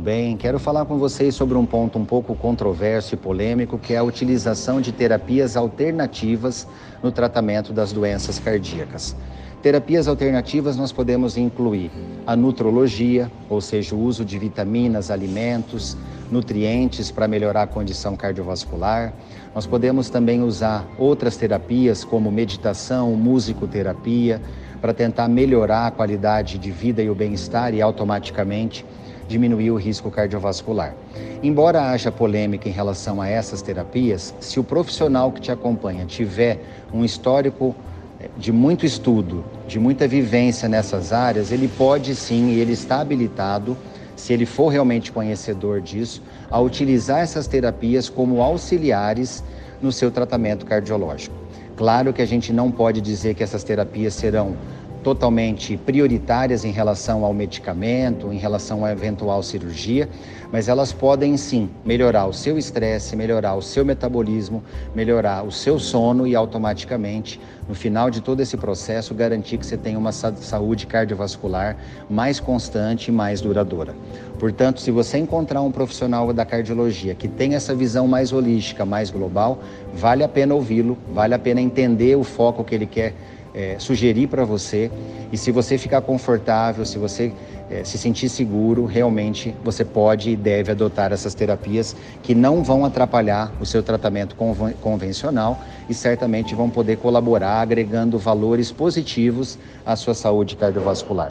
tudo bem? Quero falar com vocês sobre um ponto um pouco controverso e polêmico, que é a utilização de terapias alternativas no tratamento das doenças cardíacas. Terapias alternativas nós podemos incluir a nutrologia, ou seja, o uso de vitaminas, alimentos, nutrientes para melhorar a condição cardiovascular. Nós podemos também usar outras terapias como meditação, musicoterapia, para tentar melhorar a qualidade de vida e o bem-estar e automaticamente diminuir o risco cardiovascular. Embora haja polêmica em relação a essas terapias, se o profissional que te acompanha tiver um histórico eh, de muito estudo, de muita vivência nessas áreas, ele pode sim, e ele está habilitado, se ele for realmente conhecedor disso, a utilizar essas terapias como auxiliares no seu tratamento cardiológico. Claro que a gente não pode dizer que essas terapias serão totalmente prioritárias em relação ao medicamento, em relação à eventual cirurgia, mas elas podem sim melhorar o seu estresse, melhorar o seu metabolismo, melhorar o seu sono e automaticamente, no final de todo esse processo, garantir que você tenha uma saúde cardiovascular mais constante e mais duradoura. Portanto, se você encontrar um profissional da cardiologia que tem essa visão mais holística, mais global, vale a pena ouvi-lo, vale a pena entender o foco que ele quer é, sugerir para você. E se você ficar confortável, se você é, se sentir seguro, realmente você pode e deve adotar essas terapias que não vão atrapalhar o seu tratamento convencional e certamente vão poder colaborar agregando valores positivos à sua saúde cardiovascular.